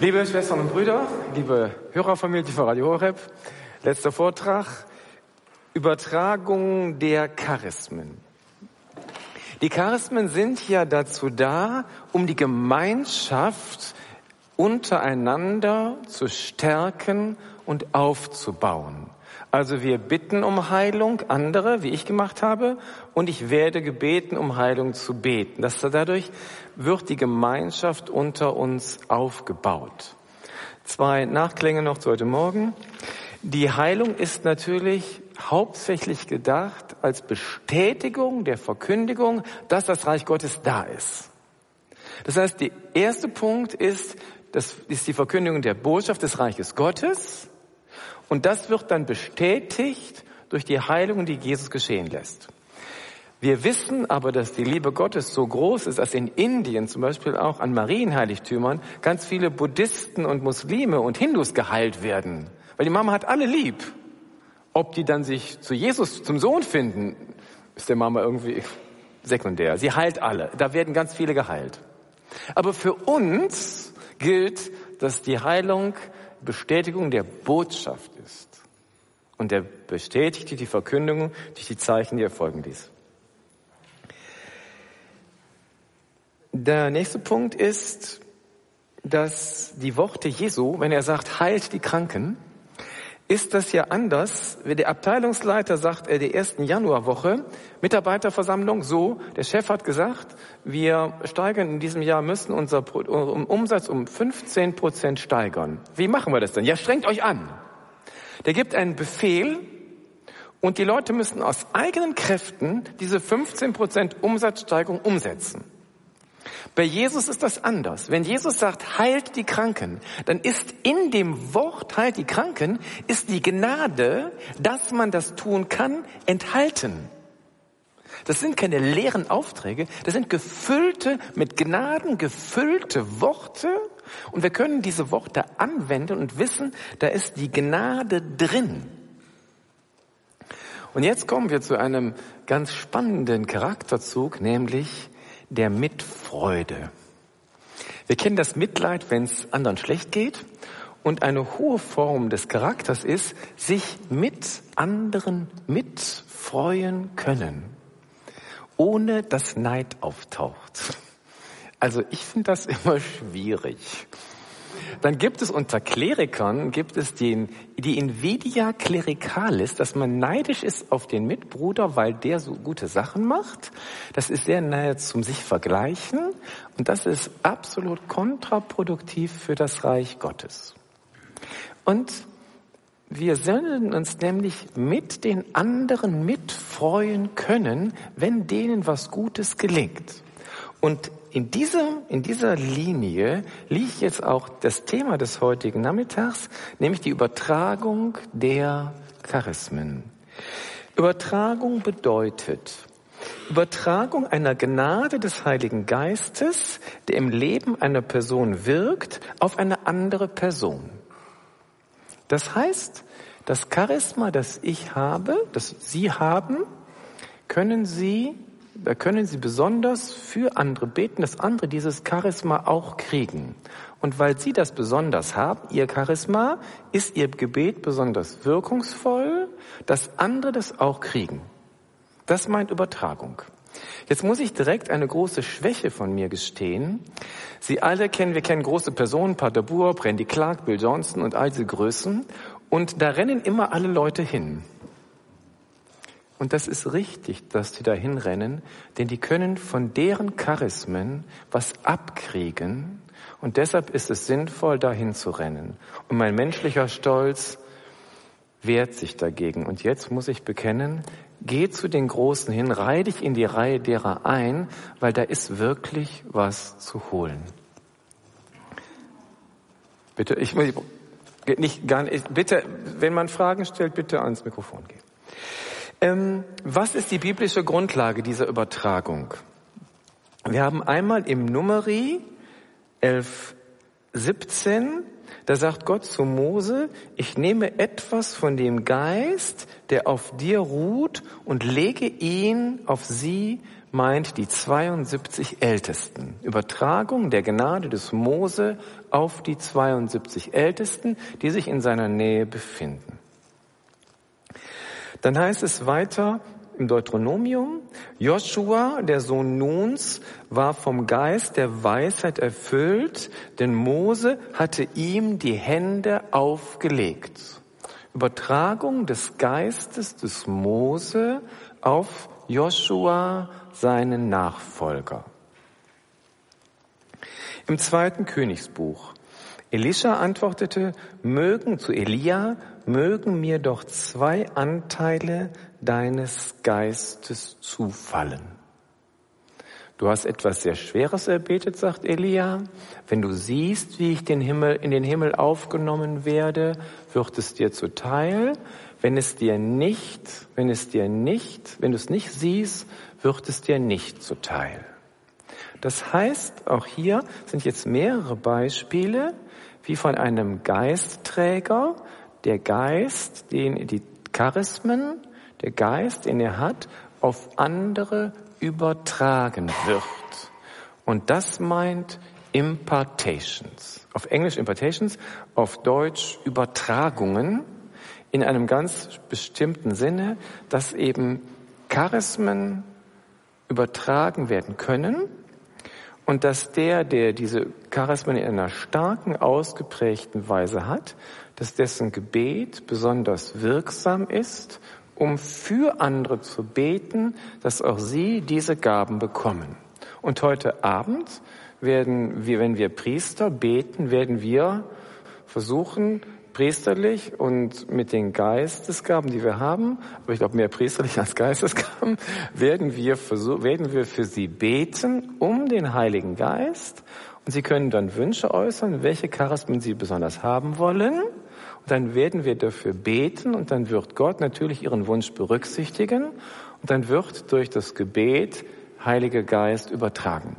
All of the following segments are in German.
Liebe Schwestern und Brüder, liebe Hörerfamilie von Radio Horeb, letzter Vortrag, Übertragung der Charismen. Die Charismen sind ja dazu da, um die Gemeinschaft untereinander zu stärken und aufzubauen. Also wir bitten um Heilung, andere, wie ich gemacht habe, und ich werde gebeten, um Heilung zu beten. Das, dadurch wird die Gemeinschaft unter uns aufgebaut. Zwei Nachklänge noch zu heute Morgen. Die Heilung ist natürlich hauptsächlich gedacht als Bestätigung der Verkündigung, dass das Reich Gottes da ist. Das heißt, der erste Punkt ist, das ist die Verkündigung der Botschaft des Reiches Gottes. Und das wird dann bestätigt durch die Heilung, die Jesus geschehen lässt. Wir wissen aber, dass die Liebe Gottes so groß ist, dass in Indien zum Beispiel auch an Marienheiligtümern ganz viele Buddhisten und Muslime und Hindus geheilt werden. Weil die Mama hat alle lieb. Ob die dann sich zu Jesus, zum Sohn finden, ist der Mama irgendwie sekundär. Sie heilt alle. Da werden ganz viele geheilt. Aber für uns gilt, dass die Heilung Bestätigung der Botschaft ist. Und er bestätigte die Verkündigung durch die Zeichen, die erfolgen ließ. Der nächste Punkt ist, dass die Worte Jesu, wenn er sagt, heilt die Kranken, ist das ja anders. Der Abteilungsleiter sagt er der ersten Januarwoche, Mitarbeiterversammlung, so, der Chef hat gesagt, wir steigern in diesem Jahr, müssen unser Umsatz um 15 Prozent steigern. Wie machen wir das denn? Ja, strengt euch an. Der gibt einen Befehl und die Leute müssen aus eigenen Kräften diese 15 Prozent Umsatzsteigerung umsetzen. Bei Jesus ist das anders. Wenn Jesus sagt, heilt die Kranken, dann ist in dem Wort heilt die Kranken, ist die Gnade, dass man das tun kann, enthalten. Das sind keine leeren Aufträge, das sind gefüllte, mit Gnaden gefüllte Worte und wir können diese Worte anwenden und wissen, da ist die Gnade drin. Und jetzt kommen wir zu einem ganz spannenden Charakterzug, nämlich der Mitfreude. Wir kennen das Mitleid, wenn es anderen schlecht geht. Und eine hohe Form des Charakters ist, sich mit anderen mitfreuen können, ohne dass Neid auftaucht. Also ich finde das immer schwierig. Dann gibt es unter Klerikern, gibt es den, die Invidia clericalis, dass man neidisch ist auf den Mitbruder, weil der so gute Sachen macht. Das ist sehr nahe zum sich vergleichen und das ist absolut kontraproduktiv für das Reich Gottes. Und wir sollen uns nämlich mit den anderen mitfreuen können, wenn denen was Gutes gelingt. Und in dieser, in dieser Linie liegt jetzt auch das Thema des heutigen Nachmittags, nämlich die Übertragung der Charismen. Übertragung bedeutet, Übertragung einer Gnade des Heiligen Geistes, der im Leben einer Person wirkt, auf eine andere Person. Das heißt, das Charisma, das ich habe, das Sie haben, können Sie da können Sie besonders für andere beten, dass andere dieses Charisma auch kriegen. Und weil Sie das besonders haben, Ihr Charisma, ist Ihr Gebet besonders wirkungsvoll, dass andere das auch kriegen. Das meint Übertragung. Jetzt muss ich direkt eine große Schwäche von mir gestehen. Sie alle kennen, wir kennen große Personen, Pater Buhr, Brandy Clark, Bill Johnson und all diese Größen. Und da rennen immer alle Leute hin. Und das ist richtig, dass die da hinrennen, denn die können von deren Charismen was abkriegen. Und deshalb ist es sinnvoll, dahin zu rennen. Und mein menschlicher Stolz wehrt sich dagegen. Und jetzt muss ich bekennen, geh zu den Großen hin, reih dich in die Reihe derer ein, weil da ist wirklich was zu holen. Bitte, ich muss nicht gar nicht, bitte, wenn man Fragen stellt, bitte ans Mikrofon gehen. Ähm, was ist die biblische Grundlage dieser Übertragung? Wir haben einmal im Numeri 11, 17, da sagt Gott zu Mose, ich nehme etwas von dem Geist, der auf dir ruht und lege ihn auf sie meint die 72 Ältesten. Übertragung der Gnade des Mose auf die 72 Ältesten, die sich in seiner Nähe befinden. Dann heißt es weiter im Deuteronomium, Joshua, der Sohn Nuns, war vom Geist der Weisheit erfüllt, denn Mose hatte ihm die Hände aufgelegt. Übertragung des Geistes des Mose auf Joshua, seinen Nachfolger. Im zweiten Königsbuch. Elisha antwortete, mögen zu Elia, mögen mir doch zwei Anteile deines Geistes zufallen. Du hast etwas sehr Schweres erbetet, sagt Elia. Wenn du siehst, wie ich den Himmel, in den Himmel aufgenommen werde, wird es dir zuteil. Wenn es dir nicht, wenn es dir nicht, wenn du es nicht siehst, wird es dir nicht zuteil. Das heißt, auch hier sind jetzt mehrere Beispiele, wie von einem Geistträger, der Geist, den die Charismen, der Geist, den er hat, auf andere übertragen wird. Und das meint Impartations. Auf Englisch Impartations, auf Deutsch Übertragungen in einem ganz bestimmten Sinne, dass eben Charismen übertragen werden können und dass der, der diese Charismen in einer starken, ausgeprägten Weise hat, dass dessen Gebet besonders wirksam ist um für andere zu beten, dass auch sie diese Gaben bekommen. Und heute Abend werden wir, wenn wir Priester beten, werden wir versuchen, priesterlich und mit den Geistesgaben, die wir haben, aber ich glaube mehr priesterlich als Geistesgaben, werden wir, versuchen, werden wir für sie beten um den Heiligen Geist. Und sie können dann Wünsche äußern, welche Charismen sie besonders haben wollen dann werden wir dafür beten und dann wird Gott natürlich ihren Wunsch berücksichtigen und dann wird durch das Gebet Heiliger Geist übertragen.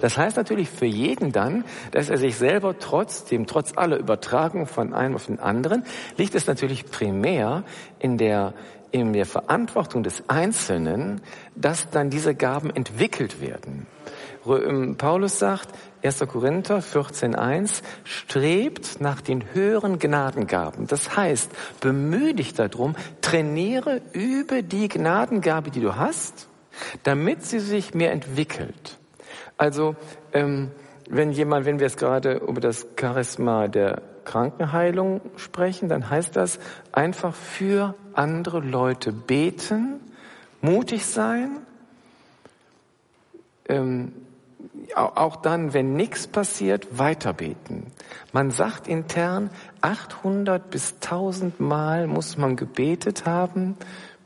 Das heißt natürlich für jeden dann, dass er sich selber trotzdem, trotz aller Übertragung von einem auf den anderen, liegt es natürlich primär in der, in der Verantwortung des Einzelnen, dass dann diese Gaben entwickelt werden. Ähm, Paulus sagt, 1. Korinther 14.1, strebt nach den höheren Gnadengaben. Das heißt, bemühe dich darum, trainiere über die Gnadengabe, die du hast, damit sie sich mehr entwickelt. Also, ähm, wenn jemand, wenn wir jetzt gerade über das Charisma der Krankenheilung sprechen, dann heißt das einfach für andere Leute beten, mutig sein, ähm, auch dann, wenn nichts passiert, weiterbeten. Man sagt intern, 800 bis 1000 Mal muss man gebetet haben,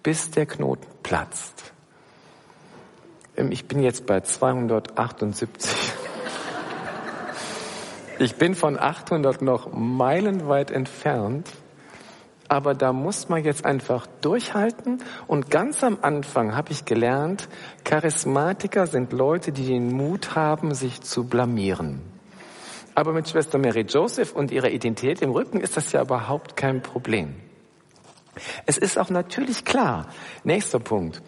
bis der Knoten platzt. Ähm, ich bin jetzt bei 278. Ich bin von 800 noch meilenweit entfernt. Aber da muss man jetzt einfach durchhalten. Und ganz am Anfang habe ich gelernt, Charismatiker sind Leute, die den Mut haben, sich zu blamieren. Aber mit Schwester Mary Joseph und ihrer Identität im Rücken ist das ja überhaupt kein Problem. Es ist auch natürlich klar, nächster Punkt,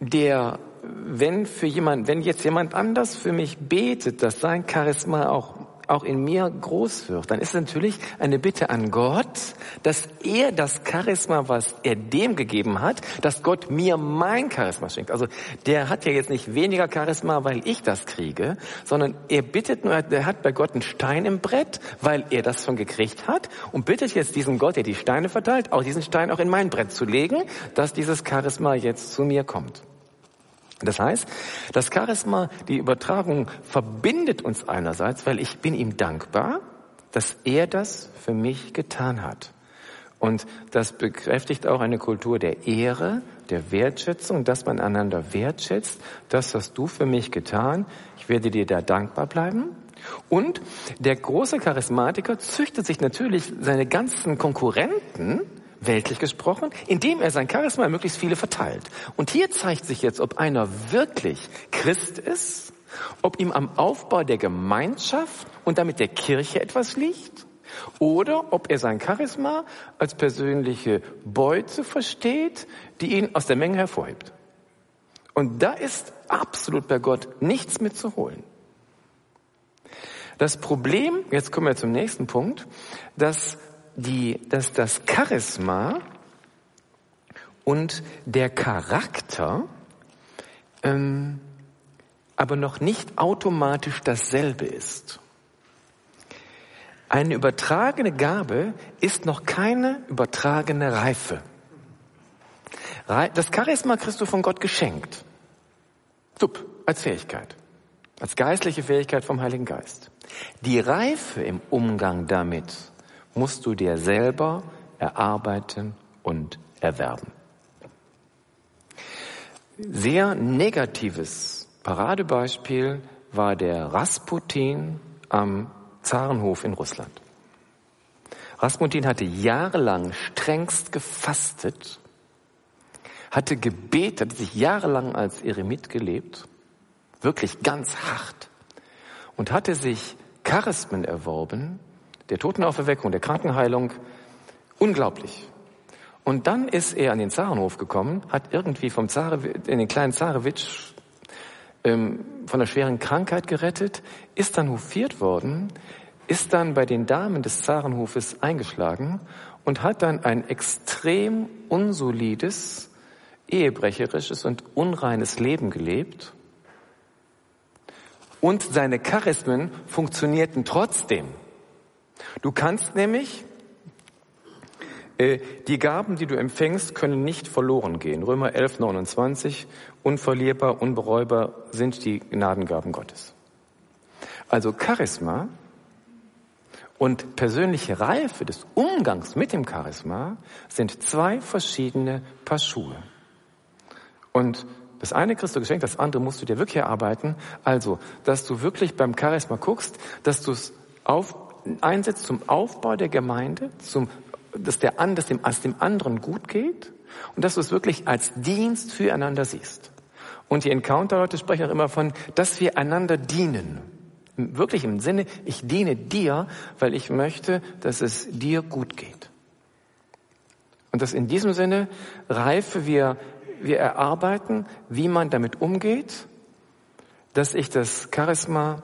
der, wenn für jemand, wenn jetzt jemand anders für mich betet, dass sein Charisma auch auch in mir groß wird, dann ist es natürlich eine Bitte an Gott, dass er das Charisma, was er dem gegeben hat, dass Gott mir mein Charisma schenkt. Also der hat ja jetzt nicht weniger Charisma, weil ich das kriege, sondern er bittet nur, er hat bei Gott einen Stein im Brett, weil er das schon gekriegt hat und bittet jetzt diesen Gott, der die Steine verteilt, auch diesen Stein auch in mein Brett zu legen, dass dieses Charisma jetzt zu mir kommt. Das heißt, das Charisma, die Übertragung verbindet uns einerseits, weil ich bin ihm dankbar, dass er das für mich getan hat. Und das bekräftigt auch eine Kultur der Ehre, der Wertschätzung, dass man einander wertschätzt. Das hast du für mich getan. Ich werde dir da dankbar bleiben. Und der große Charismatiker züchtet sich natürlich seine ganzen Konkurrenten weltlich gesprochen, indem er sein Charisma möglichst viele verteilt. Und hier zeigt sich jetzt, ob einer wirklich Christ ist, ob ihm am Aufbau der Gemeinschaft und damit der Kirche etwas liegt, oder ob er sein Charisma als persönliche Beute versteht, die ihn aus der Menge hervorhebt. Und da ist absolut bei Gott nichts mitzuholen. Das Problem, jetzt kommen wir zum nächsten Punkt, dass, die, dass das Charisma und der Charakter ähm, aber noch nicht automatisch dasselbe ist. Eine übertragene Gabe ist noch keine übertragene Reife. Das Charisma kriegst du von Gott geschenkt. Sub, als Fähigkeit. Als geistliche Fähigkeit vom Heiligen Geist. Die Reife im Umgang damit musst du dir selber erarbeiten und erwerben. Sehr negatives Paradebeispiel war der Rasputin am Zarenhof in Russland. Rasputin hatte jahrelang strengst gefastet, hatte gebetet, hat sich jahrelang als Eremit gelebt, wirklich ganz hart, und hatte sich Charismen erworben, der Totenauferweckung, der Krankenheilung, unglaublich. Und dann ist er an den Zarenhof gekommen, hat irgendwie vom Zare, in den kleinen Zarewitsch ähm, von einer schweren Krankheit gerettet, ist dann hofiert worden, ist dann bei den Damen des Zarenhofes eingeschlagen und hat dann ein extrem unsolides, ehebrecherisches und unreines Leben gelebt. Und seine Charismen funktionierten trotzdem. Du kannst nämlich äh, die Gaben, die du empfängst, können nicht verloren gehen. Römer 11, 29. Unverlierbar, unbereubar sind die Gnadengaben Gottes. Also Charisma und persönliche Reife des Umgangs mit dem Charisma sind zwei verschiedene Paar Schuhe. Und das eine kriegst du geschenkt, das andere musst du dir wirklich erarbeiten. Also, dass du wirklich beim Charisma guckst, dass du es auf, einsetzt zum Aufbau der Gemeinde, zum dass, der, dass dem, als dem anderen gut geht und dass du es wirklich als Dienst füreinander siehst. Und die Encounter-Leute sprechen auch immer von, dass wir einander dienen. Wirklich im Sinne, ich diene dir, weil ich möchte, dass es dir gut geht. Und dass in diesem Sinne Reife wir, wir erarbeiten, wie man damit umgeht, dass ich das Charisma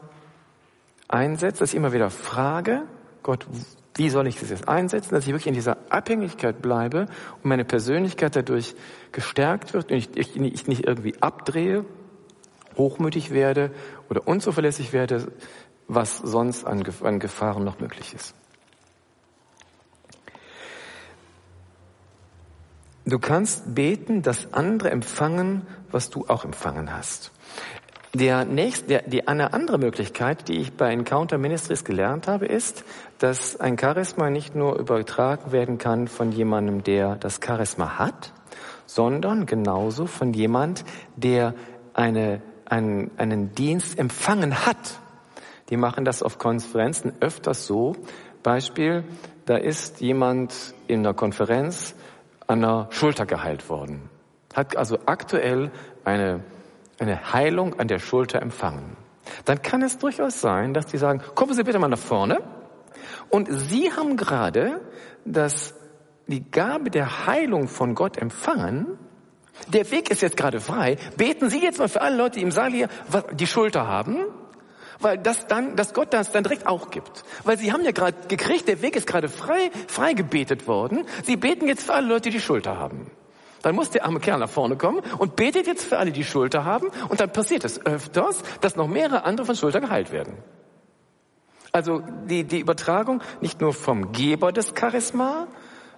einsetze, dass ich immer wieder frage, Gott, wie soll ich das jetzt einsetzen, dass ich wirklich in dieser Abhängigkeit bleibe und meine Persönlichkeit dadurch gestärkt wird und ich, ich, ich nicht irgendwie abdrehe, hochmütig werde oder unzuverlässig werde, was sonst an, an Gefahren noch möglich ist. Du kannst beten, dass andere empfangen, was du auch empfangen hast. Der nächste, der, die, eine andere Möglichkeit, die ich bei Encounter Ministries gelernt habe, ist, dass ein Charisma nicht nur übertragen werden kann von jemandem, der das Charisma hat, sondern genauso von jemand, der eine, einen, einen Dienst empfangen hat. Die machen das auf Konferenzen öfters so. Beispiel, da ist jemand in einer Konferenz an der Schulter geheilt worden, hat also aktuell eine eine Heilung an der Schulter empfangen, dann kann es durchaus sein, dass die sagen, kommen Sie bitte mal nach vorne. Und Sie haben gerade das, die Gabe der Heilung von Gott empfangen. Der Weg ist jetzt gerade frei. Beten Sie jetzt mal für alle Leute, die im Saal hier die Schulter haben, weil das dann, dass Gott das dann direkt auch gibt. Weil Sie haben ja gerade gekriegt, der Weg ist gerade frei, frei gebetet worden. Sie beten jetzt für alle Leute, die die Schulter haben. Dann muss der arme Kerl nach vorne kommen und betet jetzt für alle, die Schulter haben. Und dann passiert es öfters, dass noch mehrere andere von Schulter geheilt werden. Also die, die Übertragung nicht nur vom Geber des Charisma,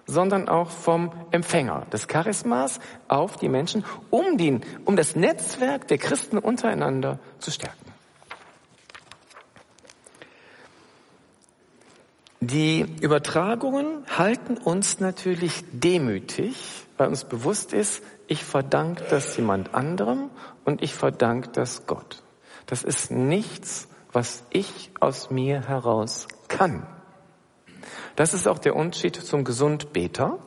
sondern auch vom Empfänger des Charismas auf die Menschen, um, den, um das Netzwerk der Christen untereinander zu stärken. Die Übertragungen halten uns natürlich demütig, weil uns bewusst ist, ich verdanke das jemand anderem und ich verdanke das Gott. Das ist nichts, was ich aus mir heraus kann. Das ist auch der Unterschied zum Gesundbeter,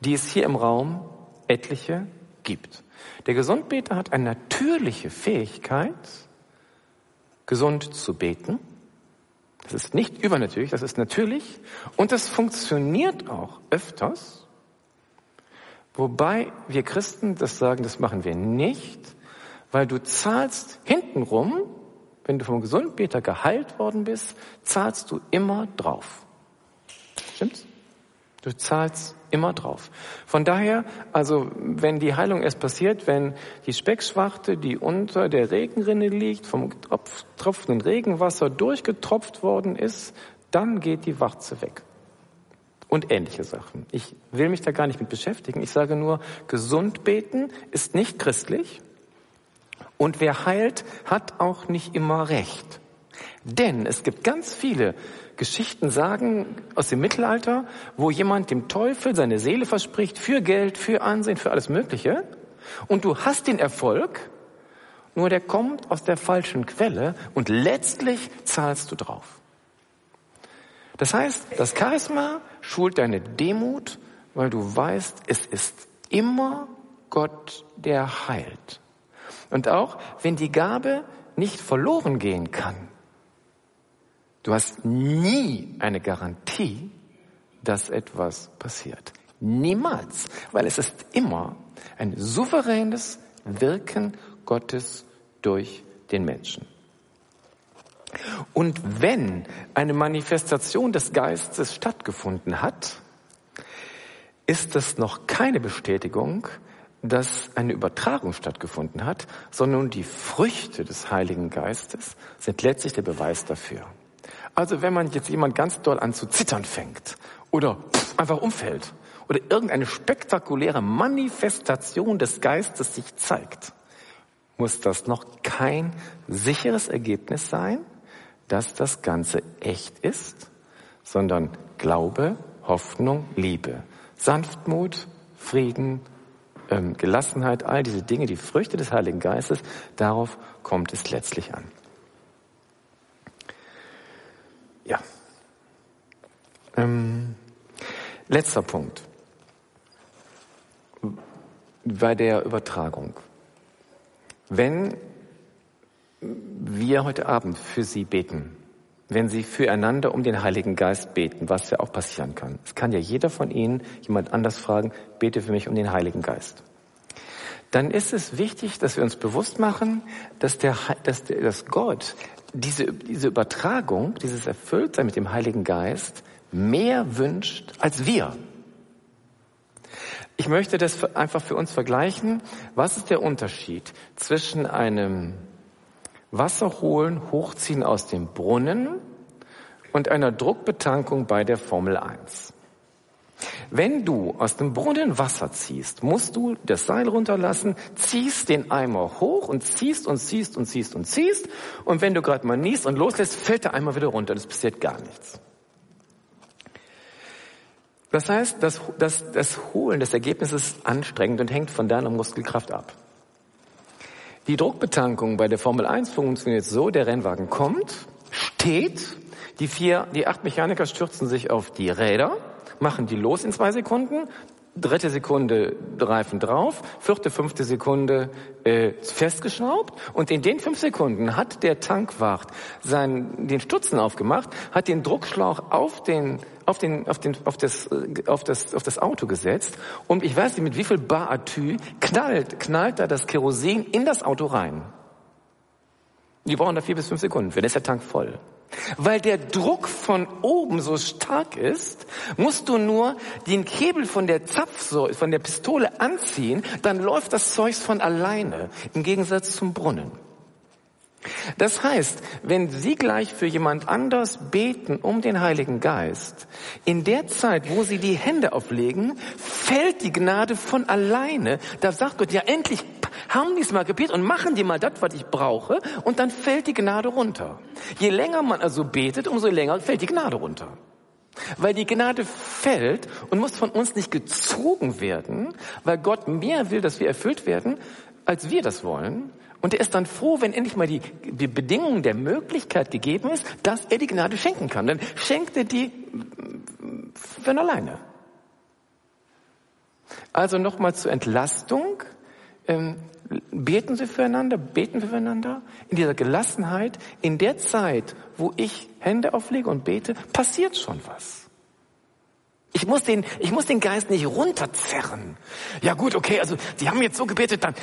die es hier im Raum etliche gibt. Der Gesundbeter hat eine natürliche Fähigkeit, gesund zu beten. Das ist nicht übernatürlich, das ist natürlich. Und das funktioniert auch öfters Wobei wir Christen das sagen, das machen wir nicht, Weil du zahlst hintenrum, wenn du vom Gesundbeter geheilt worden bist, zahlst du immer drauf. Stimmt's? Du zahlst immer drauf. Von daher, also wenn die Heilung erst passiert, wenn die Speckschwachte, die unter der Regenrinne liegt, vom tropfenden Regenwasser durchgetropft worden ist, dann geht die Warze weg. Und ähnliche Sachen. Ich will mich da gar nicht mit beschäftigen. Ich sage nur, gesund beten ist nicht christlich. Und wer heilt, hat auch nicht immer recht. Denn es gibt ganz viele Geschichten sagen aus dem Mittelalter, wo jemand dem Teufel seine Seele verspricht für Geld, für Ansehen, für alles Mögliche. Und du hast den Erfolg, nur der kommt aus der falschen Quelle und letztlich zahlst du drauf. Das heißt, das Charisma schult deine Demut, weil du weißt, es ist immer Gott, der heilt. Und auch wenn die Gabe nicht verloren gehen kann, Du hast nie eine Garantie, dass etwas passiert. Niemals, weil es ist immer ein souveränes Wirken Gottes durch den Menschen. Und wenn eine Manifestation des Geistes stattgefunden hat, ist das noch keine Bestätigung, dass eine Übertragung stattgefunden hat, sondern die Früchte des Heiligen Geistes sind letztlich der Beweis dafür. Also wenn man jetzt jemand ganz doll an zu zittern fängt oder einfach umfällt oder irgendeine spektakuläre Manifestation des Geistes sich zeigt, muss das noch kein sicheres Ergebnis sein, dass das Ganze echt ist, sondern Glaube, Hoffnung, Liebe, Sanftmut, Frieden, ähm, Gelassenheit, all diese Dinge, die Früchte des Heiligen Geistes, darauf kommt es letztlich an. Ja. Ähm, letzter Punkt. Bei der Übertragung. Wenn wir heute Abend für Sie beten, wenn Sie füreinander um den Heiligen Geist beten, was ja auch passieren kann. Es kann ja jeder von Ihnen jemand anders fragen, bete für mich um den Heiligen Geist. Dann ist es wichtig, dass wir uns bewusst machen, dass, der, dass, der, dass Gott diese, diese Übertragung, dieses Erfülltsein mit dem Heiligen Geist mehr wünscht als wir. Ich möchte das einfach für uns vergleichen. Was ist der Unterschied zwischen einem Wasser holen, hochziehen aus dem Brunnen und einer Druckbetankung bei der Formel 1? Wenn du aus dem Brunnen Wasser ziehst, musst du das Seil runterlassen, ziehst den Eimer hoch und ziehst und ziehst und ziehst und ziehst. Und wenn du gerade mal niest und loslässt, fällt der Eimer wieder runter. Das passiert gar nichts. Das heißt, das, das, das Holen des Ergebnisses ist anstrengend und hängt von deiner Muskelkraft ab. Die Druckbetankung bei der Formel 1 funktioniert so, der Rennwagen kommt, steht, die vier, die acht Mechaniker stürzen sich auf die Räder, machen die los in zwei Sekunden, dritte Sekunde Reifen drauf, vierte, fünfte Sekunde äh, festgeschraubt und in den fünf Sekunden hat der Tankwart seinen, den Stutzen aufgemacht, hat den Druckschlauch auf den auf den auf den auf das auf das auf das Auto gesetzt und ich weiß nicht mit wie viel Bar Atü knallt knallt da das Kerosin in das Auto rein. Die brauchen da vier bis fünf Sekunden, dann ist der Tank voll. Weil der Druck von oben so stark ist, musst du nur den Hebel von der Zapfsäule, von der Pistole anziehen, dann läuft das Zeug von alleine, im Gegensatz zum Brunnen. Das heißt, wenn Sie gleich für jemand anders beten um den Heiligen Geist, in der Zeit, wo Sie die Hände auflegen, fällt die Gnade von alleine. Da sagt Gott, ja endlich haben die es mal gebetet und machen die mal das, was ich brauche, und dann fällt die Gnade runter. Je länger man also betet, umso länger fällt die Gnade runter. Weil die Gnade fällt und muss von uns nicht gezogen werden, weil Gott mehr will, dass wir erfüllt werden, als wir das wollen. Und er ist dann froh, wenn endlich mal die, die Bedingung der Möglichkeit gegeben ist, dass er die Gnade schenken kann. Dann schenkt er die von alleine. Also nochmal zur Entlastung. Ähm, beten Sie füreinander, beten wir füreinander. In dieser Gelassenheit, in der Zeit, wo ich Hände auflege und bete, passiert schon was. Ich muss den, ich muss den Geist nicht runterzerren. Ja gut, okay, also Sie haben jetzt so gebetet, dann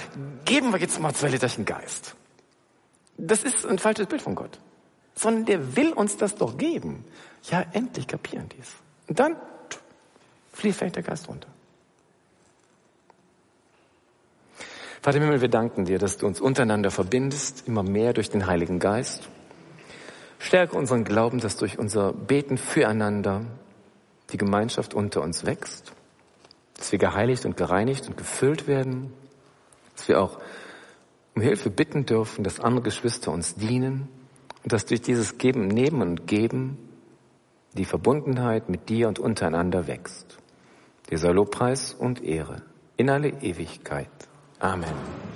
geben wir jetzt mal zwei Literchen Geist. Das ist ein falsches Bild von Gott. Sondern der will uns das doch geben. Ja, endlich kapieren dies. Und dann fließt vielleicht der Geist runter. Vater im Himmel, wir danken dir, dass du uns untereinander verbindest, immer mehr durch den Heiligen Geist. Stärke unseren Glauben, dass durch unser Beten füreinander die Gemeinschaft unter uns wächst, dass wir geheiligt und gereinigt und gefüllt werden, dass wir auch um Hilfe bitten dürfen, dass andere Geschwister uns dienen und dass durch dieses Geben, Nehmen und Geben die Verbundenheit mit dir und untereinander wächst. Dir sei Lobpreis und Ehre in alle Ewigkeit. Amen.